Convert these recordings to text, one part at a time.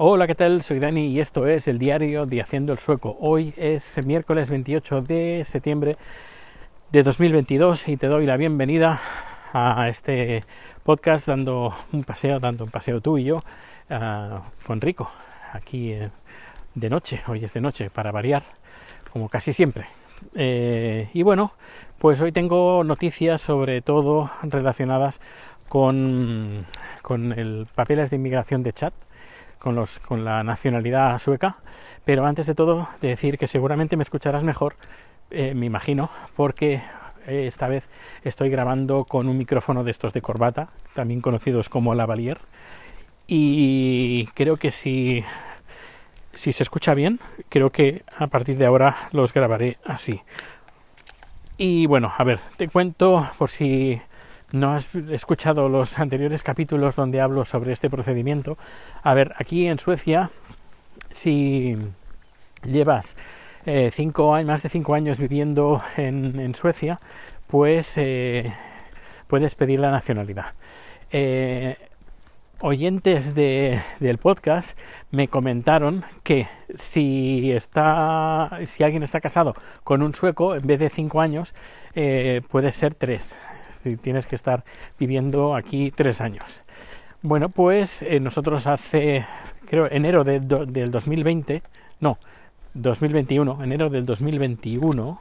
Hola, ¿qué tal? Soy Dani y esto es el diario de Haciendo el Sueco. Hoy es miércoles 28 de septiembre de 2022 y te doy la bienvenida a este podcast dando un paseo, dando un paseo tú y yo uh, con Rico aquí eh, de noche. Hoy es de noche para variar, como casi siempre. Eh, y bueno, pues hoy tengo noticias sobre todo relacionadas con, con el papeles de inmigración de chat con, los, con la nacionalidad sueca, pero antes de todo decir que seguramente me escucharás mejor, eh, me imagino, porque eh, esta vez estoy grabando con un micrófono de estos de corbata, también conocidos como lavalier, y creo que si, si se escucha bien, creo que a partir de ahora los grabaré así. Y bueno, a ver, te cuento por si no has escuchado los anteriores capítulos donde hablo sobre este procedimiento, a ver, aquí en Suecia, si llevas eh, cinco más de cinco años viviendo en, Suecia, pues eh, puedes pedir la nacionalidad. Eh, oyentes del podcast me comentaron que si está si alguien está casado con un sueco en vez de cinco años puede ser tres tienes que estar viviendo aquí tres años. Bueno, pues eh, nosotros hace, creo, enero del 2020, no, 2021, enero del 2021,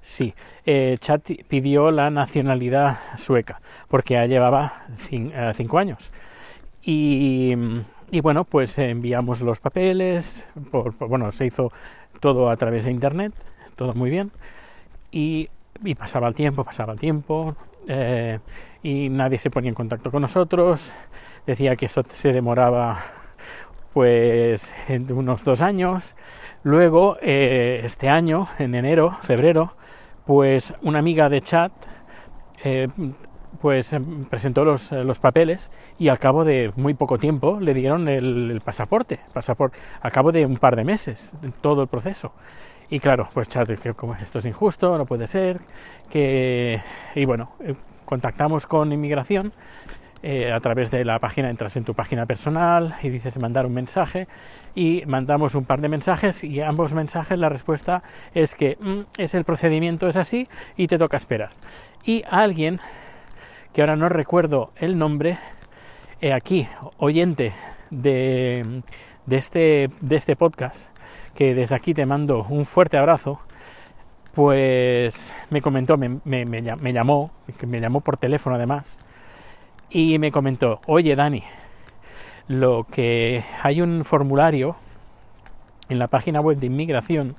sí, eh, Chat pidió la nacionalidad sueca, porque ya llevaba eh, cinco años. Y, bueno, pues enviamos los papeles, bueno, se hizo todo a través de Internet, todo muy bien, y y pasaba el tiempo, pasaba el tiempo, eh, y nadie se ponía en contacto con nosotros. Decía que eso se demoraba pues en unos dos años. Luego, eh, este año, en enero, febrero, pues una amiga de chat eh, pues presentó los, los, papeles y al cabo de muy poco tiempo le dieron el, el pasaporte, pasaporte, al cabo de un par de meses, todo el proceso. Y claro, pues chat, que esto es injusto, no puede ser, que... Y bueno, eh, contactamos con inmigración eh, a través de la página, entras en tu página personal y dices mandar un mensaje y mandamos un par de mensajes y ambos mensajes la respuesta es que mm, es el procedimiento, es así y te toca esperar. Y alguien, que ahora no recuerdo el nombre, eh, aquí, oyente de, de, este, de este podcast, que desde aquí te mando un fuerte abrazo, pues me comentó, me, llamó, me llamó por teléfono además, y me comentó, oye Dani, lo que hay un formulario en la página web de inmigración,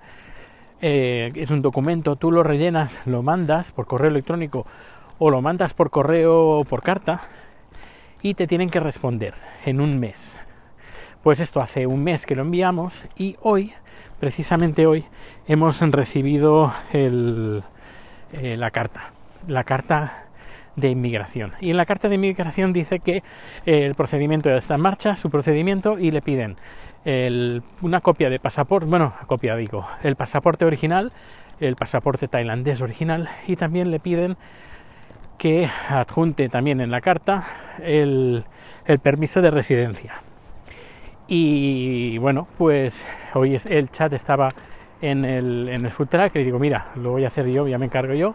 eh, es un documento, tú lo rellenas, lo mandas por correo electrónico o lo mandas por correo o por carta y te tienen que responder en un mes. Pues esto hace un mes que lo enviamos y hoy precisamente hoy hemos recibido el, eh, la carta, la carta de inmigración. Y en la carta de inmigración dice que eh, el procedimiento ya está en marcha, su procedimiento, y le piden una copia de pasaporte, bueno, copia digo, el pasaporte original, el pasaporte tailandés original, y también le piden que adjunte también en la carta el permiso de residencia. Y bueno, pues hoy el chat estaba en el, en el food track y digo, mira, lo voy a hacer yo, ya me encargo yo.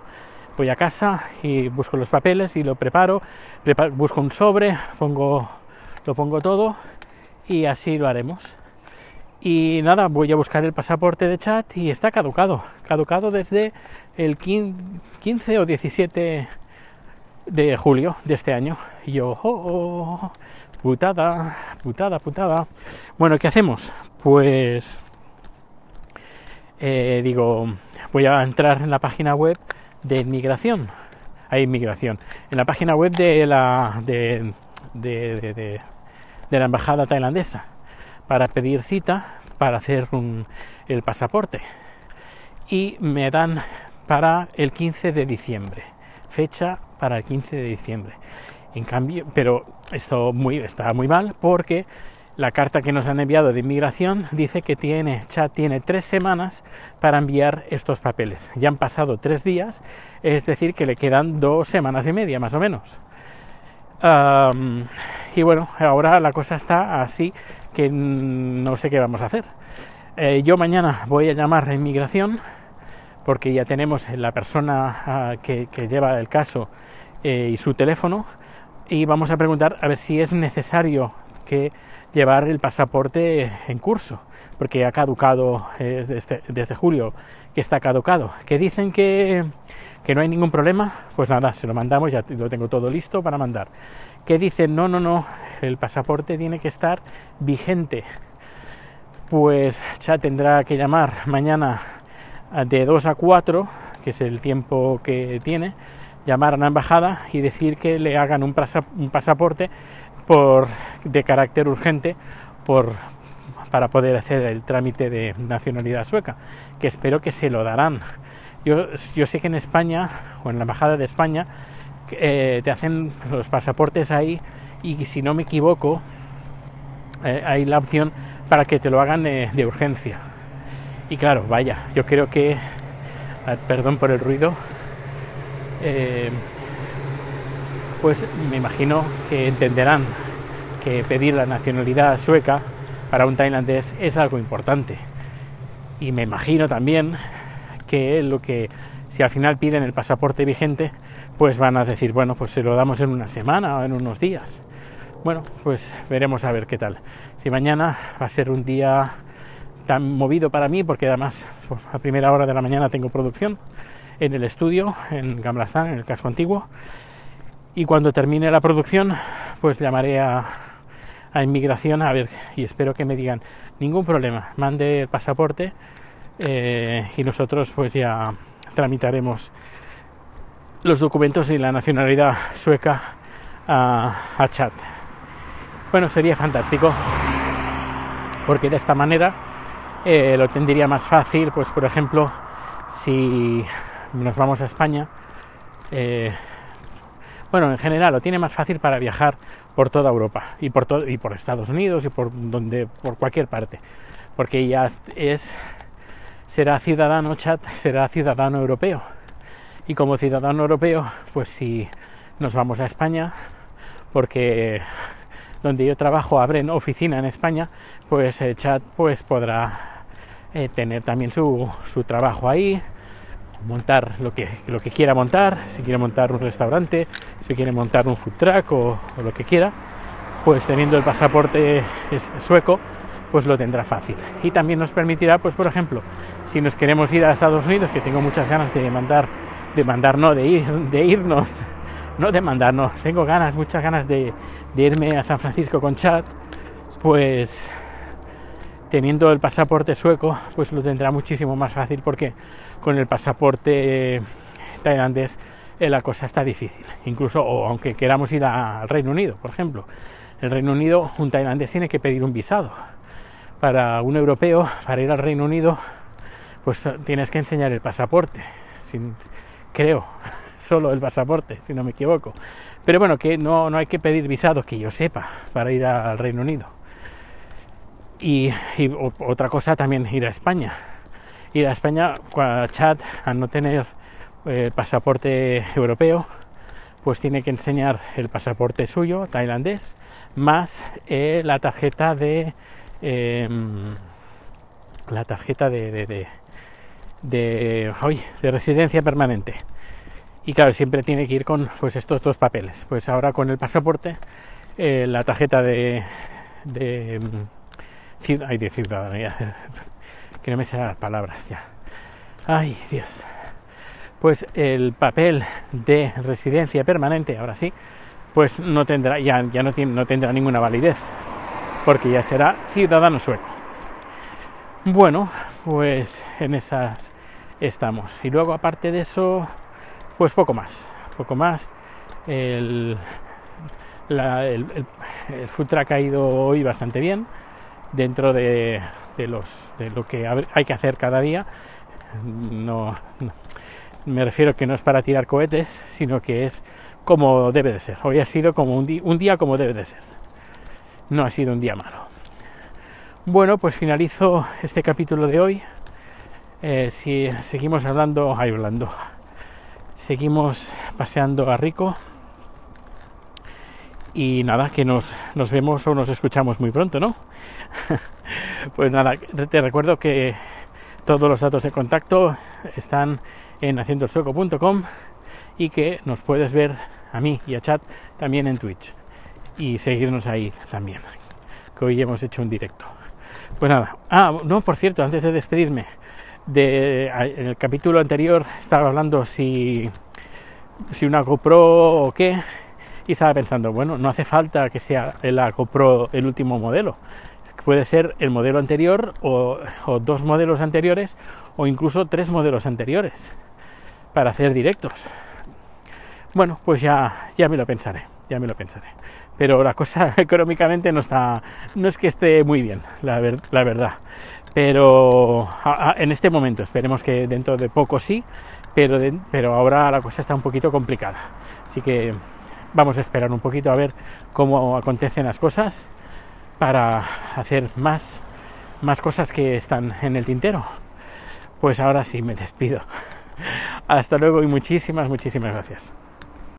Voy a casa y busco los papeles y lo preparo, busco un sobre, pongo, lo pongo todo y así lo haremos. Y nada, voy a buscar el pasaporte de chat y está caducado, caducado desde el 15 o 17 de julio de este año. Y yo, oh, oh, putada, putada, putada. Bueno, ¿qué hacemos? Pues eh, digo, voy a entrar en la página web de inmigración. Hay inmigración. En la página web de la de, de, de, la embajada tailandesa para pedir cita para hacer un, el pasaporte. Y me dan para el 15 de diciembre. Fecha para el 15 de diciembre. En cambio, pero esto está muy mal porque la carta que nos han enviado de inmigración dice que tiene, chat tiene tres semanas para enviar estos papeles. Ya han pasado tres días, es decir, que le quedan dos semanas y media más o menos. Y bueno, ahora la cosa está así que no sé qué vamos a hacer. Eh, yo mañana voy a llamar a inmigración porque ya tenemos la persona ah, que, que lleva el caso eh, y su teléfono y vamos a preguntar a ver si es necesario que llevar el pasaporte en curso porque ha caducado eh, desde, desde julio que está caducado. Que dicen que, que no hay ningún problema pues nada se lo mandamos ya lo tengo todo listo para mandar. Que dicen no no no el pasaporte tiene que estar vigente. Pues ya tendrá que llamar mañana de 2 a 4 que es el tiempo que tiene llamar a la embajada y decir que le hagan un, pasa- un pasaporte por, de carácter urgente por, para poder hacer el trámite de nacionalidad sueca, que espero que se lo darán. Yo, yo sé que en España, o en la embajada de España, eh, te hacen los pasaportes ahí y si no me equivoco, eh, hay la opción para que te lo hagan de, de urgencia. Y claro, vaya, yo creo que, perdón por el ruido, eh, pues me imagino que entenderán que pedir la nacionalidad sueca para un tailandés es algo importante. Y me imagino también que lo que si al final piden el pasaporte vigente, pues van a decir, bueno, pues se lo damos en una semana o en unos días. Bueno, pues veremos a ver qué tal. Si mañana va a ser un día tan movido para mí, porque además pues, a primera hora de la mañana tengo producción en el estudio, en Gamlastan, en el casco antiguo, y cuando termine la producción, pues llamaré a, a inmigración a ver y espero que me digan ningún problema, mande el pasaporte eh, y nosotros pues ya tramitaremos los documentos y la nacionalidad sueca a, a Chad. Bueno, sería fantástico porque de esta manera eh, lo tendría más fácil, pues por ejemplo, si nos vamos a España, eh, bueno, en general lo tiene más fácil para viajar por toda Europa y por, todo, y por Estados Unidos y por donde por cualquier parte, porque ya es será ciudadano Chad, será ciudadano europeo. Y como ciudadano europeo, pues si nos vamos a España, porque donde yo trabajo abren oficina en España, pues eh, Chad pues podrá eh, tener también su, su trabajo ahí, montar lo que, lo que quiera montar, si quiere montar un restaurante, si quiere montar un food truck o, lo que quiera, pues teniendo el pasaporte sueco, pues lo tendrá fácil. Y también nos permitirá, pues por ejemplo, si nos queremos ir a Estados Unidos, que tengo muchas ganas de mandar, de no, de ir, de irnos, no de mandar, no, tengo ganas, muchas ganas de, de irme a San Francisco con Chad, pues teniendo el pasaporte sueco, pues lo tendrá muchísimo más fácil porque con el pasaporte tailandés eh, la cosa está difícil. Incluso, o aunque queramos ir al Reino Unido, por ejemplo, el Reino Unido, un tailandés tiene que pedir un visado. Para un europeo, para ir al Reino Unido, pues tienes que enseñar el pasaporte. Creo, solo el pasaporte, si no me equivoco. Pero bueno, que no, no hay que pedir visado, que yo sepa, para ir al Reino Unido. Y, otra cosa también ir a España. Ir a España, a Chad, a no tener el pasaporte europeo, pues tiene que enseñar el pasaporte suyo, tailandés, más eh, la tarjeta de eh, la tarjeta de de, de, de, residencia permanente. Y claro, siempre tiene que ir con pues estos dos papeles. Pues ahora con el pasaporte, eh, la tarjeta de, de, ay, de ciudadanía, que no me serán las palabras ya. Ay, Dios pues el papel de residencia permanente, ahora sí, pues no tendrá, ya, ya no, tiene, no tendrá ninguna validez, porque ya será ciudadano sueco. Bueno, pues en esas estamos. Y luego, aparte de eso, pues poco más, poco más. El, la, el, ha ido hoy bastante bien, dentro de, de, los, de lo que hay que hacer cada día. no, me refiero que no es para tirar cohetes, sino que es como debe de ser. Hoy ha sido como un, un día como debe de ser. No ha sido un día malo. Bueno, pues finalizo este capítulo de hoy. Eh, si seguimos hablando, ahí hablando, seguimos paseando a Rico Y nada, que nos, nos vemos o nos escuchamos muy pronto, ¿no? pues nada, te recuerdo que todos los datos de contacto están en haciendoelsueco.com y que nos puedes ver a mí y a Chat también en Twitch y seguirnos ahí también, que hoy hemos hecho un directo. Pues nada, ah, no, por cierto, antes de despedirme, de, en el capítulo anterior estaba hablando si, si una GoPro o qué, y estaba pensando, bueno, no hace falta que sea la GoPro el último modelo, puede ser el modelo anterior o, dos modelos anteriores o incluso tres modelos anteriores para hacer directos. Bueno, pues ya, ya me lo pensaré, ya me lo pensaré. Pero la cosa económicamente no está, no es que esté muy bien, la, la verdad. Pero en este momento, esperemos que dentro de poco sí, pero, pero ahora la cosa está un poquito complicada. Así que vamos a esperar un poquito a ver cómo acontecen las cosas para hacer más, más cosas que están en el tintero. Pues ahora sí me despido. Hasta luego y muchísimas, muchísimas gracias.